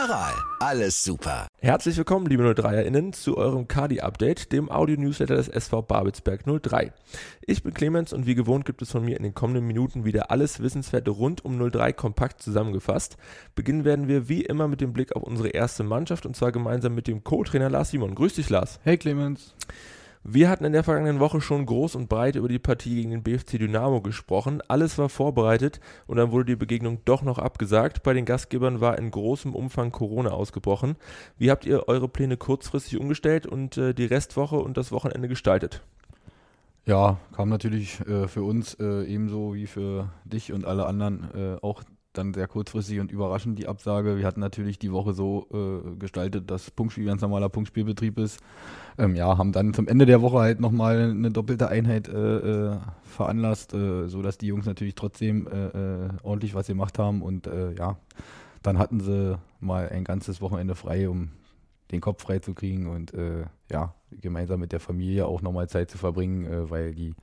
Aral, alles super. Herzlich willkommen, liebe 03erInnen, zu eurem Kadi-Update, dem Audio-Newsletter des SV Babelsberg 03. Ich bin Clemens und wie gewohnt gibt es von mir in den kommenden Minuten wieder alles Wissenswerte rund um 03 kompakt zusammengefasst. Beginnen werden wir wie immer mit dem Blick auf unsere erste Mannschaft und zwar gemeinsam mit dem Co-Trainer Lars Simon. Grüß dich, Lars. Hey, Clemens. Wir hatten in der vergangenen Woche schon groß und breit über die Partie gegen den BFC Dynamo gesprochen. Alles war vorbereitet und dann wurde die Begegnung doch noch abgesagt. Bei den Gastgebern war in großem Umfang Corona ausgebrochen. Wie habt ihr eure Pläne kurzfristig umgestellt und äh, die Restwoche und das Wochenende gestaltet? Ja, kam natürlich äh, für uns äh, ebenso wie für dich und alle anderen äh, auch dann sehr kurzfristig und überraschend die Absage. Wir hatten natürlich die Woche so äh, gestaltet, dass Punktspiel ganz normaler Punktspielbetrieb ist. Ähm, ja, haben dann zum Ende der Woche halt nochmal eine doppelte Einheit äh, äh, veranlasst, äh, sodass die Jungs natürlich trotzdem äh, äh, ordentlich was gemacht haben und ja, dann hatten sie mal ein ganzes Wochenende frei, um den Kopf frei zu kriegen und ja, gemeinsam mit der Familie auch nochmal Zeit zu verbringen, weil die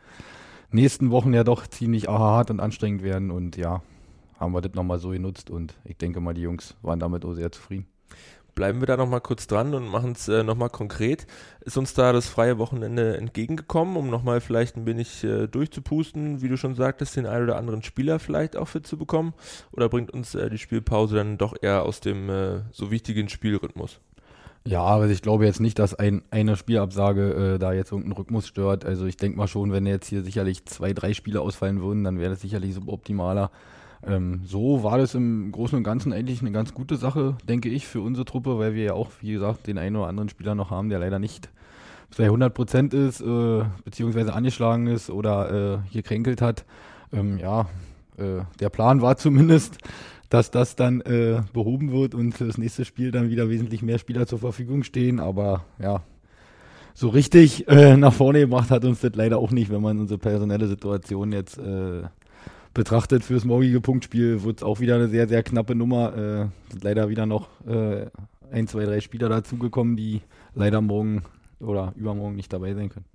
nächsten Wochen ja doch ziemlich hart und anstrengend werden und ja, haben wir das nochmal so genutzt und ich denke mal, die Jungs waren damit auch sehr zufrieden. Bleiben wir da nochmal kurz dran und machen es äh, nochmal konkret. Ist uns da das freie Wochenende entgegengekommen, um nochmal vielleicht ein wenig äh, durchzupusten, wie du schon sagtest, den einen oder anderen Spieler vielleicht auch fit zu bekommen? Oder bringt uns äh, die Spielpause dann doch eher aus dem äh, so wichtigen Spielrhythmus? Ja, aber ich glaube jetzt nicht, dass ein, eine Spielabsage äh, da jetzt irgendeinen Rhythmus stört. Also ich denke mal schon, wenn jetzt hier sicherlich zwei, drei Spiele ausfallen würden, dann wäre das sicherlich suboptimaler. Ähm, so war das im Großen und Ganzen eigentlich eine ganz gute Sache, denke ich, für unsere Truppe, weil wir ja auch, wie gesagt, den einen oder anderen Spieler noch haben, der leider nicht bei 100 Prozent ist, äh, beziehungsweise angeschlagen ist oder äh, gekränkelt hat. Ähm, ja, äh, der Plan war zumindest, dass das dann äh, behoben wird und für das nächste Spiel dann wieder wesentlich mehr Spieler zur Verfügung stehen. Aber ja, so richtig äh, nach vorne gebracht hat uns das leider auch nicht, wenn man unsere personelle Situation jetzt äh, betrachtet fürs morgige Punktspiel, wird es auch wieder eine sehr, sehr knappe Nummer. Äh, sind leider wieder noch äh, ein, zwei, drei Spieler dazugekommen, die leider morgen oder übermorgen nicht dabei sein können.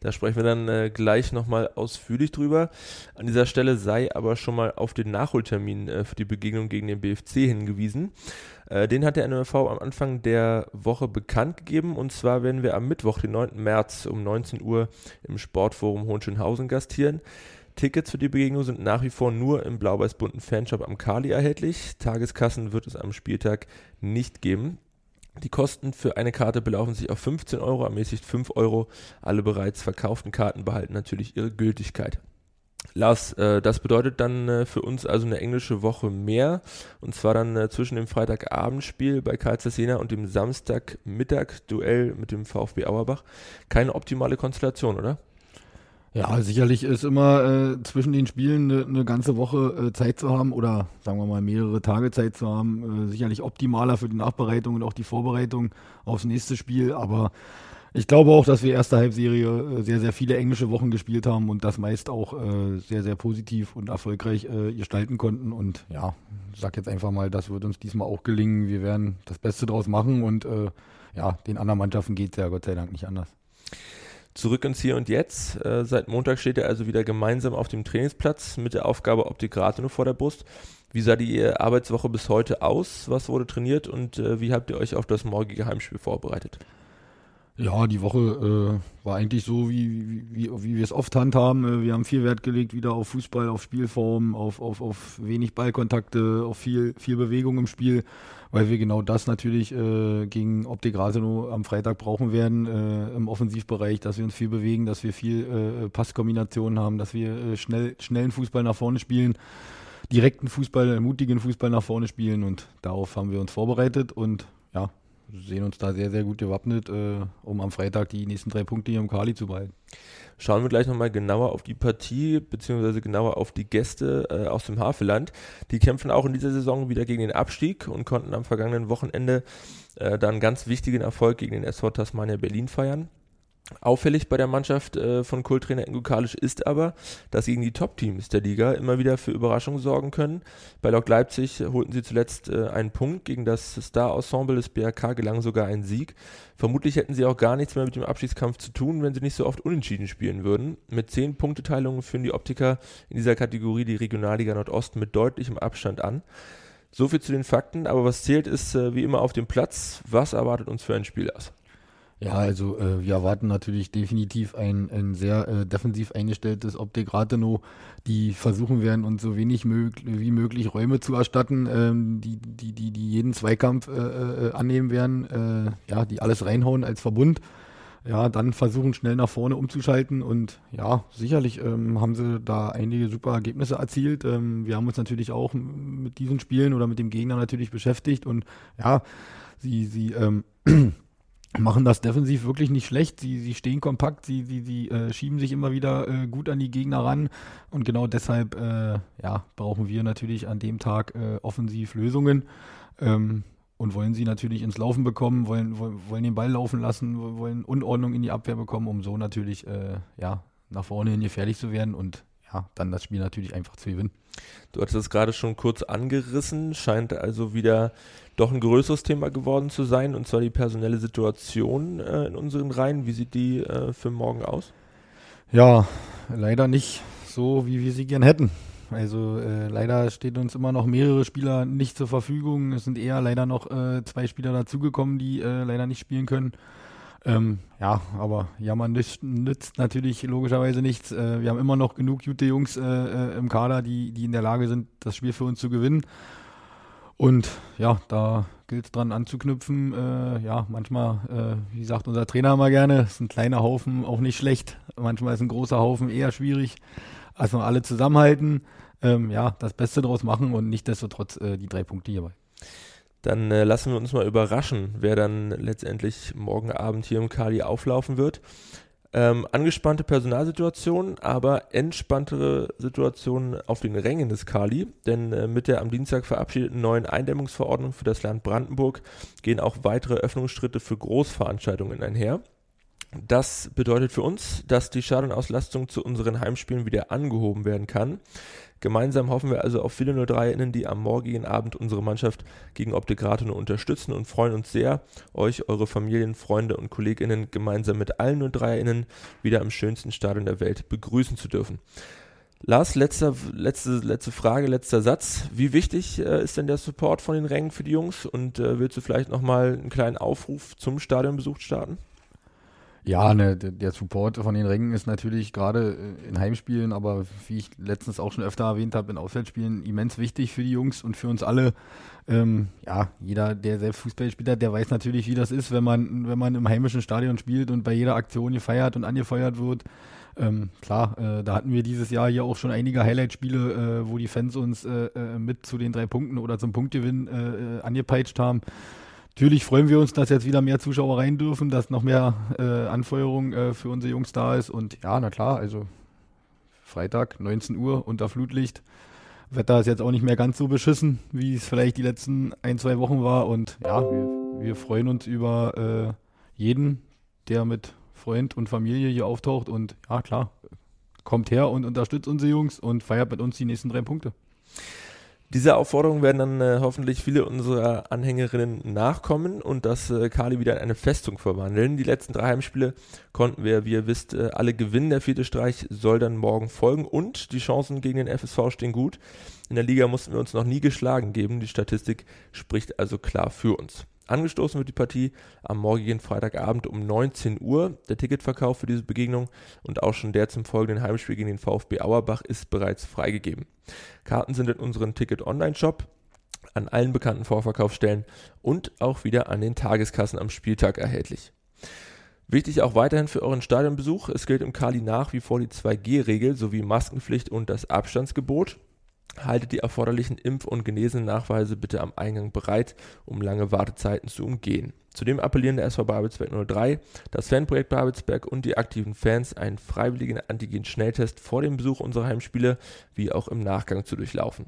Da sprechen wir dann äh, gleich nochmal ausführlich drüber. An dieser Stelle sei aber schon mal auf den Nachholtermin äh, für die Begegnung gegen den BFC hingewiesen. Äh, den hat der NMV am Anfang der Woche bekannt gegeben und zwar werden wir am Mittwoch, den 9. März um 19 Uhr im Sportforum Hohenschönhausen gastieren. Tickets für die Begegnung sind nach wie vor nur im blau-weiß-bunten Fanshop am Kali erhältlich. Tageskassen wird es am Spieltag nicht geben. Die Kosten für eine Karte belaufen sich auf 15 Euro, ermäßigt 5 Euro. Alle bereits verkauften Karten behalten natürlich ihre Gültigkeit. Lars, äh, das bedeutet dann äh, für uns also eine englische Woche mehr. Und zwar dann äh, zwischen dem Freitagabendspiel bei Karl Jena und dem Samstagmittag-Duell mit dem VfB Auerbach. Keine optimale Konstellation, oder? Ja, sicherlich ist immer äh, zwischen den Spielen eine, eine ganze Woche äh, Zeit zu haben oder sagen wir mal mehrere Tage Zeit zu haben. Äh, sicherlich optimaler für die Nachbereitung und auch die Vorbereitung aufs nächste Spiel. Aber ich glaube auch, dass wir erste Halbserie äh, sehr, sehr viele englische Wochen gespielt haben und das meist auch äh, sehr, sehr positiv und erfolgreich äh, gestalten konnten. Und ja, ich sag jetzt einfach mal, das wird uns diesmal auch gelingen. Wir werden das Beste draus machen und ja, den anderen Mannschaften geht es ja Gott sei Dank nicht anders. Zurück ins Hier und Jetzt. Äh, seit Montag steht er also wieder gemeinsam auf dem Trainingsplatz mit der Aufgabe Optik Rathenow vor der Brust. Wie sah die Arbeitswoche bis heute aus? Was wurde trainiert und äh, wie habt ihr euch auf das morgige Heimspiel vorbereitet? Ja, die Woche äh, war eigentlich so, wie, wie, wie wir es oft handhaben. Äh, wir haben viel Wert gelegt wieder auf Fußball, auf Spielform, auf, auf, auf wenig Ballkontakte, auf viel, viel Bewegung im Spiel, weil wir genau das natürlich äh, gegen Optik Rathenow am Freitag brauchen werden äh, im Offensivbereich, dass wir uns viel bewegen, dass wir viel äh, Passkombinationen haben, dass wir äh, schnell, schnellen Fußball nach vorne spielen, direkten Fußball, mutigen Fußball nach vorne spielen und darauf haben wir uns vorbereitet und sehen uns da sehr, sehr gut gewappnet, äh, um am Freitag die nächsten drei Punkte hier im Kali zu behalten. Schauen wir gleich nochmal genauer auf die Partie, beziehungsweise genauer auf die Gäste äh, aus dem Havelland. Die kämpfen auch in dieser Saison wieder gegen den Abstieg und konnten am vergangenen Wochenende äh, dann ganz wichtigen Erfolg gegen den SV Tasmania Berlin feiern. Auffällig bei der Mannschaft äh, von Kulttrainer Ingo Kalisch ist aber, dass gegen die Top-Teams der Liga immer wieder für Überraschungen sorgen können. Bei Lok Leipzig holten sie zuletzt äh, einen Punkt, gegen das Star-Ensemble des BRK gelang sogar ein Sieg. Vermutlich hätten sie auch gar nichts mehr mit dem Abschiedskampf zu tun, wenn sie nicht so oft unentschieden spielen würden. Mit zehn Punkteteilungen führen die Optiker in dieser Kategorie die Regionalliga Nordost mit deutlichem Abstand an. So viel zu den Fakten, aber was zählt ist äh, wie immer auf dem Platz. Was erwartet uns für ein Spiel aus? Ja, also äh, wir erwarten natürlich definitiv ein, ein sehr äh, defensiv eingestelltes Optik Rathenow, die versuchen werden, uns so wenig mög wie möglich Räume zu erstatten, ähm, die, die, die, die jeden Zweikampf äh, äh annehmen werden, äh, ja, die alles reinhauen als Verbund. Ja, dann versuchen schnell nach vorne umzuschalten und ja, sicherlich ähm, haben sie da einige super Ergebnisse erzielt. Ähm, wir haben uns natürlich auch mit diesen Spielen oder mit dem Gegner natürlich beschäftigt und ja, sie, sie ähm, machen das defensiv wirklich nicht schlecht. Sie, sie stehen kompakt, sie, sie, sie äh, schieben sich immer wieder äh, gut an die Gegner ran. Und genau deshalb äh, ja, brauchen wir natürlich an dem Tag äh, offensiv Lösungen ähm, und wollen sie natürlich ins Laufen bekommen, wollen, wollen den Ball laufen lassen, wollen Unordnung in die Abwehr bekommen, um so natürlich äh, ja, nach vorne hin gefährlich zu werden und ja, dann das Spiel natürlich einfach zu gewinnen. Du hattest es gerade schon kurz angerissen, scheint also wieder doch ein größeres Thema geworden zu sein, und zwar die personelle Situation äh, in unseren Reihen. Wie sieht die äh, für morgen aus? Ja, leider nicht so, wie wir sie gern hätten. Also äh, leider stehen uns immer noch mehrere Spieler nicht zur Verfügung. Es sind eher leider noch äh, zwei Spieler dazugekommen, die äh, leider nicht spielen können. Ähm, ja, aber jammern nützt, nützt natürlich logischerweise nichts. Äh, wir haben immer noch genug gute Jungs äh, äh, im Kader, die, die in der Lage sind, das Spiel für uns zu gewinnen. Und ja, da gilt es dran anzuknüpfen. Äh, ja, manchmal, äh, wie sagt unser Trainer immer gerne, ist ein kleiner Haufen auch nicht schlecht. Manchmal ist ein großer Haufen eher schwierig. Also alle zusammenhalten, ähm, ja, das Beste draus machen und nicht desto trotz äh, die drei Punkte hierbei. Dann äh, lassen wir uns mal überraschen, wer dann letztendlich morgen Abend hier im Kali auflaufen wird. Ähm, angespannte Personalsituation, aber entspanntere Situationen auf den Rängen des Kali, denn äh, mit der am Dienstag verabschiedeten neuen Eindämmungsverordnung für das Land Brandenburg gehen auch weitere Öffnungsschritte für Großveranstaltungen einher. Das bedeutet für uns, dass die Schadenauslastung zu unseren Heimspielen wieder angehoben werden kann. Gemeinsam hoffen wir also auf viele 03-Innen, die am morgigen Abend unsere Mannschaft gegen Optik unterstützen und freuen uns sehr, euch, eure Familien, Freunde und KollegInnen gemeinsam mit allen 03-Innen wieder im schönsten Stadion der Welt begrüßen zu dürfen. Lars, letzter, letzte, letzte Frage, letzter Satz. Wie wichtig äh, ist denn der Support von den Rängen für die Jungs? Und äh, willst du vielleicht nochmal einen kleinen Aufruf zum Stadionbesuch starten? Ja, ne, der Support von den Rängen ist natürlich gerade äh, in Heimspielen, aber wie ich letztens auch schon öfter erwähnt habe, in Auswärtsspielen immens wichtig für die Jungs und für uns alle. Ähm, ja, jeder, der selbst Fußball spielt hat, der weiß natürlich, wie das ist, wenn man, wenn man im heimischen Stadion spielt und bei jeder Aktion gefeiert und angefeuert wird. Ähm, klar, äh, da hatten wir dieses Jahr hier auch schon einige Highlight-Spiele, äh, wo die Fans uns äh, äh mit zu den drei Punkten oder zum Punktgewinn äh, angepeitscht haben. Natürlich freuen wir uns, dass jetzt wieder mehr Zuschauer rein dürfen, dass noch mehr äh, Anfeuerung äh, für unsere Jungs da ist. Und ja, na klar, also Freitag, 19 Uhr unter Flutlicht. Wetter ist jetzt auch nicht mehr ganz so beschissen, wie es vielleicht die letzten ein, zwei Wochen war. Und ja, wir, wir freuen uns über äh, jeden, der mit Freund und Familie hier auftaucht. Und ja, klar, kommt her und unterstützt unsere Jungs und feiert mit uns die nächsten drei Punkte. Dieser Aufforderung werden dann äh, hoffentlich viele unserer Anhängerinnen nachkommen und das äh, Kali wieder in eine Festung verwandeln. Die letzten drei Heimspiele konnten wir, wie ihr wisst, äh, alle gewinnen. Der vierte Streich soll dann morgen folgen und die Chancen gegen den FSV stehen gut. In der Liga mussten wir uns noch nie geschlagen geben. Die Statistik spricht also klar für uns. Angestoßen wird die Partie am morgigen Freitagabend um 19 Uhr. Der Ticketverkauf für diese Begegnung und auch schon der zum folgenden Heimspiel gegen den VfB Auerbach ist bereits freigegeben. Karten sind in unserem Ticket-Online-Shop an allen bekannten Vorverkaufsstellen und auch wieder an den Tageskassen am Spieltag erhältlich. Wichtig auch weiterhin für euren Stadionbesuch, es gilt im Kali nach wie vor die 2G-Regel sowie Maskenpflicht und das Abstandsgebot. Haltet die erforderlichen Impf- und Genesenachweise bitte am Eingang bereit, um lange Wartezeiten zu umgehen. Zudem appellieren der SV Babelsberg 03, das Fanprojekt Babelsberg und die aktiven Fans einen freiwilligen Antigen-Schnelltest vor dem Besuch unserer Heimspiele wie auch im Nachgang zu durchlaufen.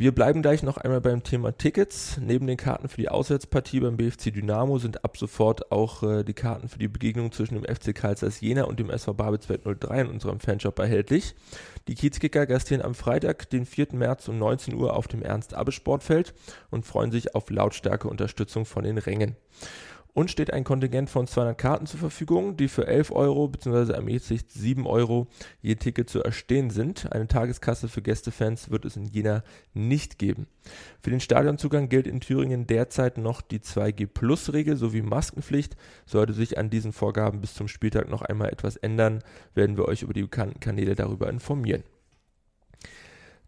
Wir bleiben gleich noch einmal beim Thema Tickets. Neben den Karten für die Auswärtspartie beim BFC Dynamo sind ab sofort auch äh, die Karten für die Begegnung zwischen dem FC Karl Jena und dem SV Babelsberg 03 in unserem Fanshop erhältlich. Die Kiezkicker gastieren am Freitag, den 4. März um 19 Uhr auf dem Ernst-Abbe-Sportfeld und freuen sich auf Lautstärke Unterstützung von den Rängen und steht ein Kontingent von 200 Karten zur Verfügung, die für 11 Euro bzw. ermäßigt 7 Euro je Ticket zu erstehen sind. Eine Tageskasse für Gästefans wird es in Jena nicht geben. Für den Stadionzugang gilt in Thüringen derzeit noch die 2G-Plus-Regel sowie Maskenpflicht. Sollte sich an diesen Vorgaben bis zum Spieltag noch einmal etwas ändern, werden wir euch über die bekannten Kanäle darüber informieren.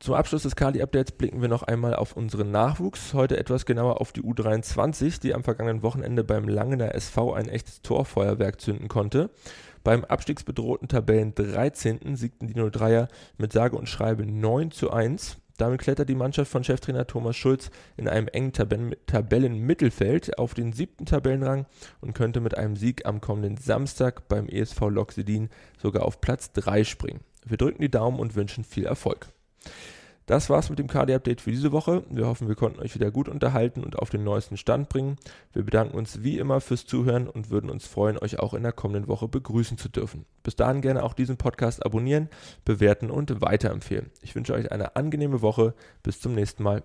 Zum Abschluss des Kali-Updates blicken wir noch einmal auf unseren Nachwuchs. Heute etwas genauer auf die U23, die am vergangenen Wochenende beim Langener SV ein echtes Torfeuerwerk zünden konnte. Beim abstiegsbedrohten Tabellen 13. siegten die 03er mit sage und schreibe 9 zu 1. Damit klettert die Mannschaft von Cheftrainer Thomas Schulz in einem engen Tabellen Tabellenmittelfeld auf den siebten Tabellenrang und könnte mit einem Sieg am kommenden Samstag beim ESV Loxedin sogar auf Platz 3 springen. Wir drücken die Daumen und wünschen viel Erfolg. Das war's mit dem KD-Update für diese Woche. Wir hoffen, wir konnten euch wieder gut unterhalten und auf den neuesten Stand bringen. Wir bedanken uns wie immer fürs Zuhören und würden uns freuen, euch auch in der kommenden Woche begrüßen zu dürfen. Bis dahin gerne auch diesen Podcast abonnieren, bewerten und weiterempfehlen. Ich wünsche euch eine angenehme Woche. Bis zum nächsten Mal.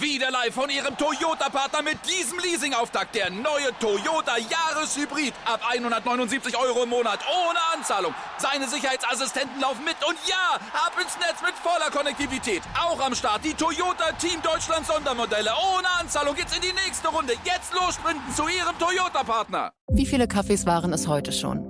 Wieder live von ihrem Toyota-Partner mit diesem Leasing-Auftakt. Der neue Toyota Jahreshybrid. Ab 179 Euro im Monat. Ohne Anzahlung. Seine Sicherheitsassistenten laufen mit. Und ja, ab ins Netz mit voller Konnektivität. Auch am Start die Toyota Team Deutschland Sondermodelle. Ohne Anzahlung geht's in die nächste Runde. Jetzt los zu ihrem Toyota-Partner. Wie viele Kaffees waren es heute schon?